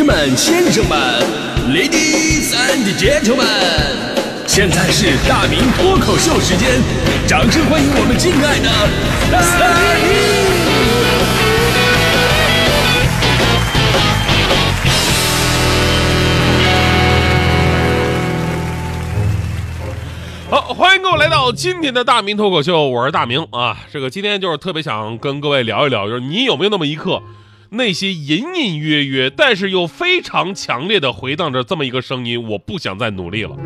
士们、先生们，Ladies and Gentlemen，现在是大明脱口秀时间，掌声欢迎我们敬爱的大明！好，欢迎各位来到今天的大明脱口秀，我是大明啊。这个今天就是特别想跟各位聊一聊，就是你有没有那么一刻，那些隐隐约约，但是又非常强烈的回荡着这么一个声音：我不想再努力了。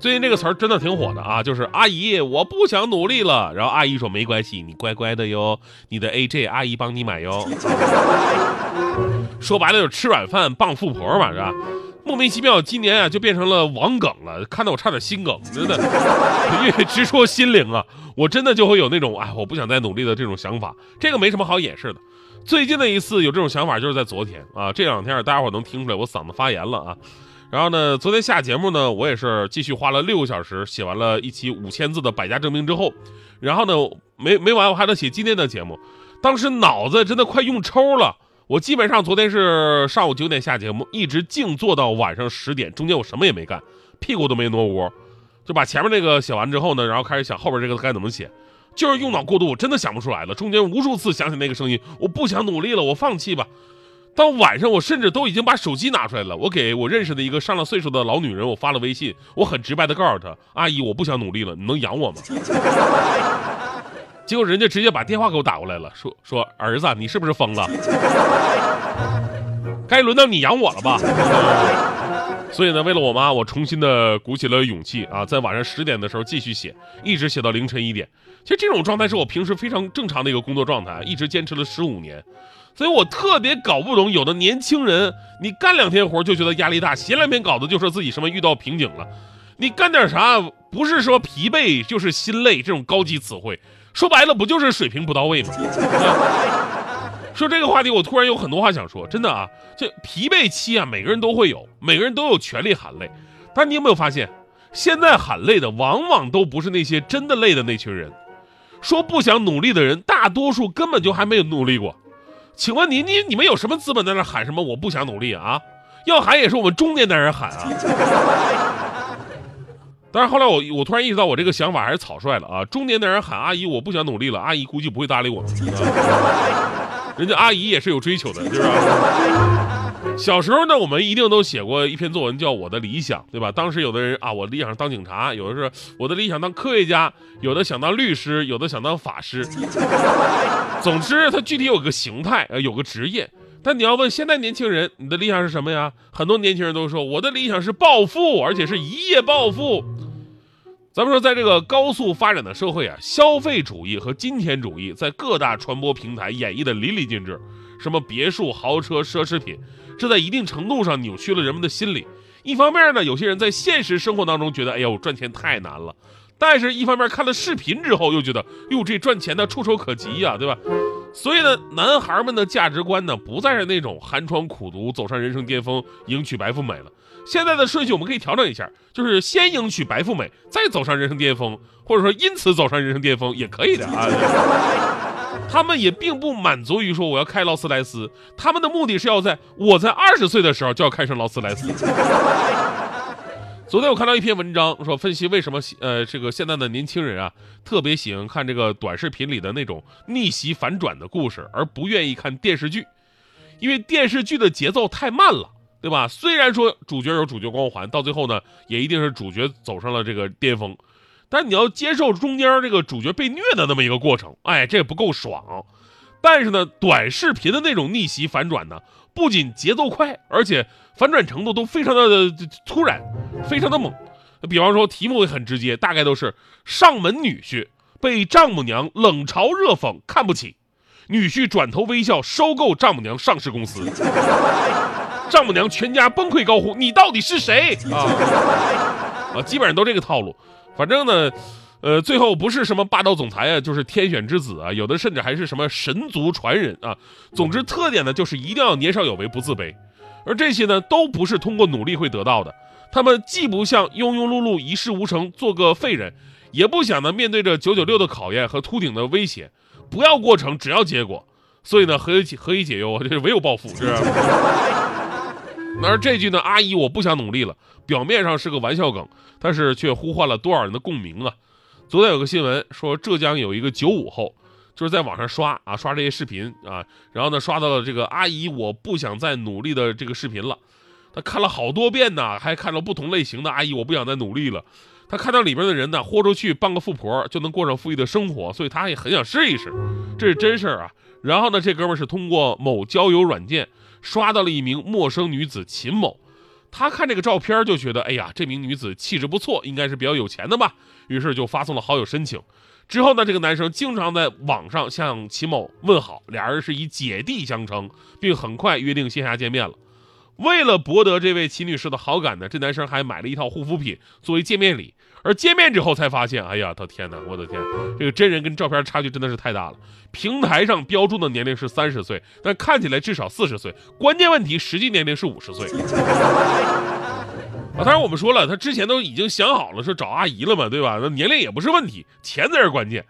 最近这个词儿真的挺火的啊，就是阿姨，我不想努力了。然后阿姨说没关系，你乖乖的哟，你的 AJ 阿姨帮你买哟。说白了就是吃软饭傍富婆嘛，是吧？莫名其妙，今年啊就变成了网梗了，看得我差点心梗，真的，因为直戳心灵啊！我真的就会有那种哎，我不想再努力的这种想法。这个没什么好掩饰的。最近的一次有这种想法就是在昨天啊，这两天大家伙能听出来我嗓子发炎了啊。然后呢，昨天下节目呢，我也是继续花了六个小时写完了一期五千字的百家争鸣之后，然后呢没没完，我还得写今天的节目，当时脑子真的快用抽了。我基本上昨天是上午九点下节目，一直静坐到晚上十点，中间我什么也没干，屁股都没挪窝，就把前面那个写完之后呢，然后开始想后边这个该怎么写，就是用脑过度，我真的想不出来了。中间无数次想起那个声音，我不想努力了，我放弃吧。到晚上，我甚至都已经把手机拿出来了，我给我认识的一个上了岁数的老女人，我发了微信，我很直白的告诉她，阿姨，我不想努力了，你能养我吗？结果人家直接把电话给我打过来了，说说儿子，你是不是疯了？该轮到你养我了吧？所以呢，为了我妈，我重新的鼓起了勇气啊，在晚上十点的时候继续写，一直写到凌晨一点。其实这种状态是我平时非常正常的一个工作状态，一直坚持了十五年。所以我特别搞不懂，有的年轻人，你干两天活就觉得压力大，写两篇稿子就说自己什么遇到瓶颈了。你干点啥，不是说疲惫就是心累，这种高级词汇。说白了，不就是水平不到位吗？说这个话题，我突然有很多话想说。真的啊，这疲惫期啊，每个人都会有，每个人都有权利喊累。但你有没有发现，现在喊累的，往往都不是那些真的累的那群人。说不想努力的人，大多数根本就还没有努力过。请问你，你你们有什么资本在那喊什么？我不想努力啊！要喊也是我们中年男人喊啊。但是后来我我突然意识到我这个想法还是草率了啊！中年男人喊阿姨，我不想努力了，阿姨估计不会搭理我们。人家阿姨也是有追求的，是吧？小时候呢，我们一定都写过一篇作文，叫《我的理想》，对吧？当时有的人啊，我的理想当警察，有的是我的理想当科学家，有的想当律师，有的想当法师。总之，它具体有个形态，呃，有个职业。但你要问现在年轻人，你的理想是什么呀？很多年轻人都说我的理想是暴富，而且是一夜暴富。咱们说，在这个高速发展的社会啊，消费主义和金钱主义在各大传播平台演绎的淋漓尽致。什么别墅、豪车、奢侈品，这在一定程度上扭曲了人们的心理。一方面呢，有些人在现实生活当中觉得，哎呦，赚钱太难了；但是一方面看了视频之后，又觉得，哟，这赚钱的触手可及呀，对吧？所以呢，男孩们的价值观呢，不再是那种寒窗苦读走上人生巅峰，迎娶白富美了。现在的顺序我们可以调整一下，就是先迎娶白富美，再走上人生巅峰，或者说因此走上人生巅峰也可以的啊。他们也并不满足于说我要开劳斯莱斯，他们的目的是要在我在二十岁的时候就要开上劳斯莱斯。昨天我看到一篇文章，说分析为什么呃这个现在的年轻人啊特别喜欢看这个短视频里的那种逆袭反转的故事，而不愿意看电视剧，因为电视剧的节奏太慢了。对吧？虽然说主角有主角光环，到最后呢，也一定是主角走上了这个巅峰，但你要接受中间这个主角被虐的那么一个过程，哎，这也不够爽。但是呢，短视频的那种逆袭反转呢，不仅节奏快，而且反转程度都非常的突然，非常的猛。比方说题目也很直接，大概都是上门女婿被丈母娘冷嘲热讽看不起，女婿转头微笑收购丈母娘上市公司。丈母娘全家崩溃高呼：“你到底是谁？”啊啊，基本上都这个套路。反正呢，呃，最后不是什么霸道总裁啊，就是天选之子啊，有的甚至还是什么神族传人啊。总之，特点呢就是一定要年少有为，不自卑。而这些呢，都不是通过努力会得到的。他们既不像庸庸碌碌一事无成，做个废人，也不想呢面对着九九六的考验和秃顶的威胁。不要过程，只要结果。所以呢，何以何以解忧啊？这是唯有暴富，是。而这句呢，阿姨我不想努力了，表面上是个玩笑梗，但是却呼唤了多少人的共鸣啊！昨天有个新闻说，浙江有一个九五后，就是在网上刷啊刷这些视频啊，然后呢刷到了这个阿姨我不想再努力的这个视频了，他看了好多遍呢，还看了不同类型的阿姨我不想再努力了。他看到里边的人呢，豁出去傍个富婆就能过上富裕的生活，所以他也很想试一试，这是真事儿啊。然后呢，这哥们是通过某交友软件刷到了一名陌生女子秦某，他看这个照片就觉得，哎呀，这名女子气质不错，应该是比较有钱的吧，于是就发送了好友申请。之后呢，这个男生经常在网上向秦某问好，俩人是以姐弟相称，并很快约定线下见面了。为了博得这位秦女士的好感呢，这男生还买了一套护肤品作为见面礼。而见面之后才发现，哎呀，他天哪，我的天，这个真人跟照片差距真的是太大了。平台上标注的年龄是三十岁，但看起来至少四十岁。关键问题，实际年龄是五十岁。啊，当然我们说了，他之前都已经想好了，说找阿姨了嘛，对吧？那年龄也不是问题，钱才是关键。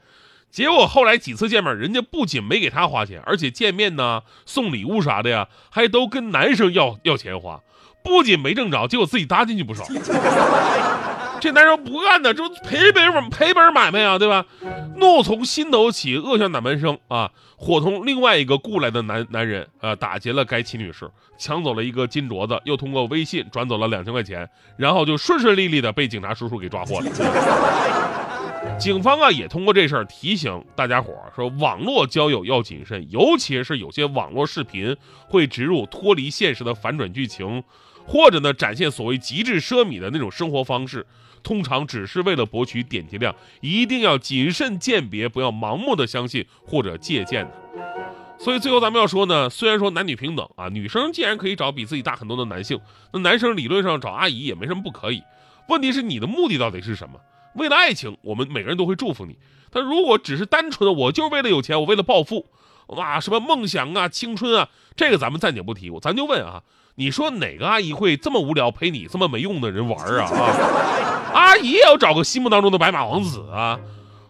结果后来几次见面，人家不仅没给他花钱，而且见面呢、送礼物啥的呀，还都跟男生要要钱花。不仅没挣着，结果自己搭进去不少。这男生不干呢，这赔本赔本买卖啊，对吧？怒从心头起，恶向胆边生啊！伙同另外一个雇来的男男人啊，打劫了该妻女士，抢走了一个金镯子，又通过微信转走了两千块钱，然后就顺顺利利的被警察叔叔给抓获了。警方啊，也通过这事儿提醒大家伙儿说，网络交友要谨慎，尤其是有些网络视频会植入脱离现实的反转剧情，或者呢展现所谓极致奢靡的那种生活方式，通常只是为了博取点击量，一定要谨慎鉴别，不要盲目的相信或者借鉴。所以最后咱们要说呢，虽然说男女平等啊，女生既然可以找比自己大很多的男性，那男生理论上找阿姨也没什么不可以。问题是你的目的到底是什么？为了爱情，我们每个人都会祝福你。但如果只是单纯的我就是为了有钱，我为了暴富，哇，什么梦想啊、青春啊，这个咱们暂且不提。我咱就问啊，你说哪个阿姨会这么无聊陪你这么没用的人玩啊？啊，阿姨也要找个心目当中的白马王子啊。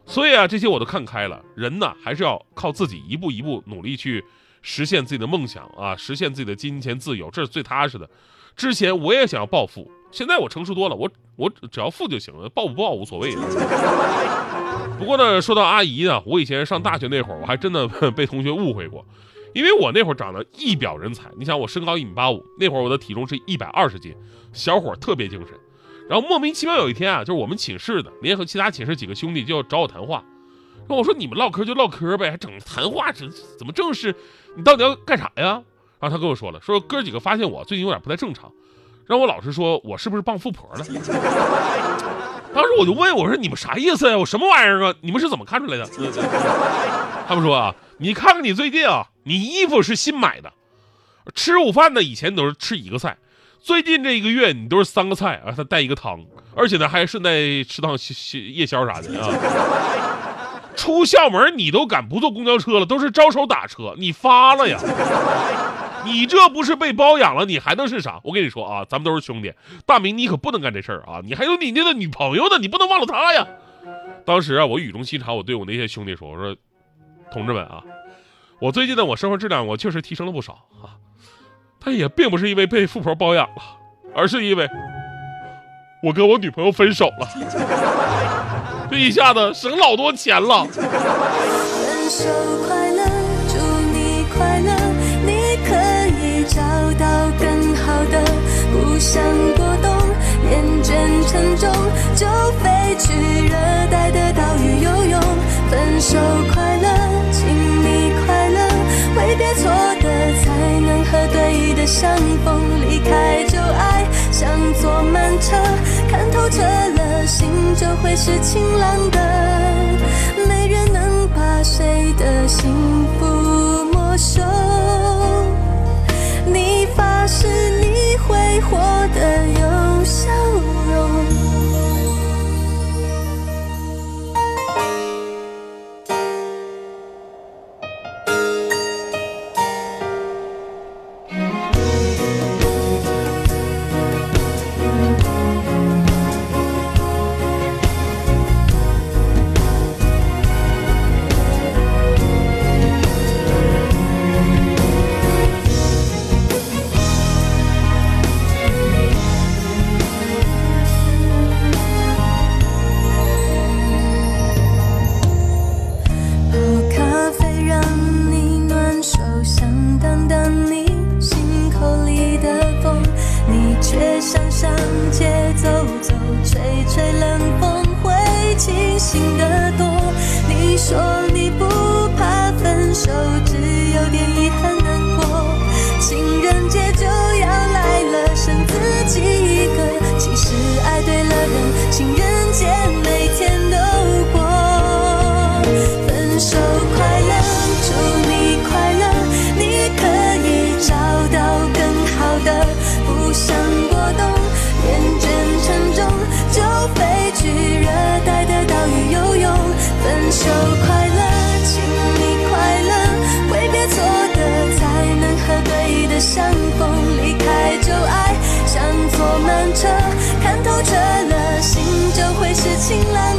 所以啊，这些我都看开了。人呢，还是要靠自己一步一步努力去实现自己的梦想啊，实现自己的金钱自由，这是最踏实的。之前我也想要暴富。现在我成熟多了，我我只要富就行了，报不报无所谓。不过呢，说到阿姨呢，我以前上大学那会儿，我还真的被同学误会过，因为我那会儿长得一表人才。你想，我身高一米八五，那会儿我的体重是一百二十斤，小伙儿特别精神。然后莫名其妙有一天啊，就是我们寝室的联合其他寝室几个兄弟就要找我谈话，然后我说你们唠嗑就唠嗑呗，还整谈话，这怎么正式？你到底要干啥呀？然后他跟我说了，说哥几个发现我最近有点不太正常。让我老师说我是不是傍富婆了？当时我就问我说：“你们啥意思呀？我什么玩意儿啊？你们是怎么看出来的？”他们说啊：“你看看你最近啊，你衣服是新买的，吃午饭呢以前都是吃一个菜，最近这一个月你都是三个菜啊，他带一个汤，而且呢还顺带吃趟夜宵啥的啊。出校门你都敢不坐公交车了，都是招手打车，你发了呀？”你这不是被包养了，你还能是啥？我跟你说啊，咱们都是兄弟，大明你可不能干这事儿啊！你还有你那个女朋友呢，你不能忘了她呀！当时啊，我语重心长，我对我那些兄弟说：“我说，同志们啊，我最近呢，我生活质量我确实提升了不少啊，但也并不是因为被富婆包养了，而是因为我跟我女朋友分手了，这一下子省老多钱了。”相逢。离开就爱，像坐慢车，看透彻了，心就会是晴朗的。没人能把谁的幸福没收。你发誓你会活得的多你说你不怕分手醒来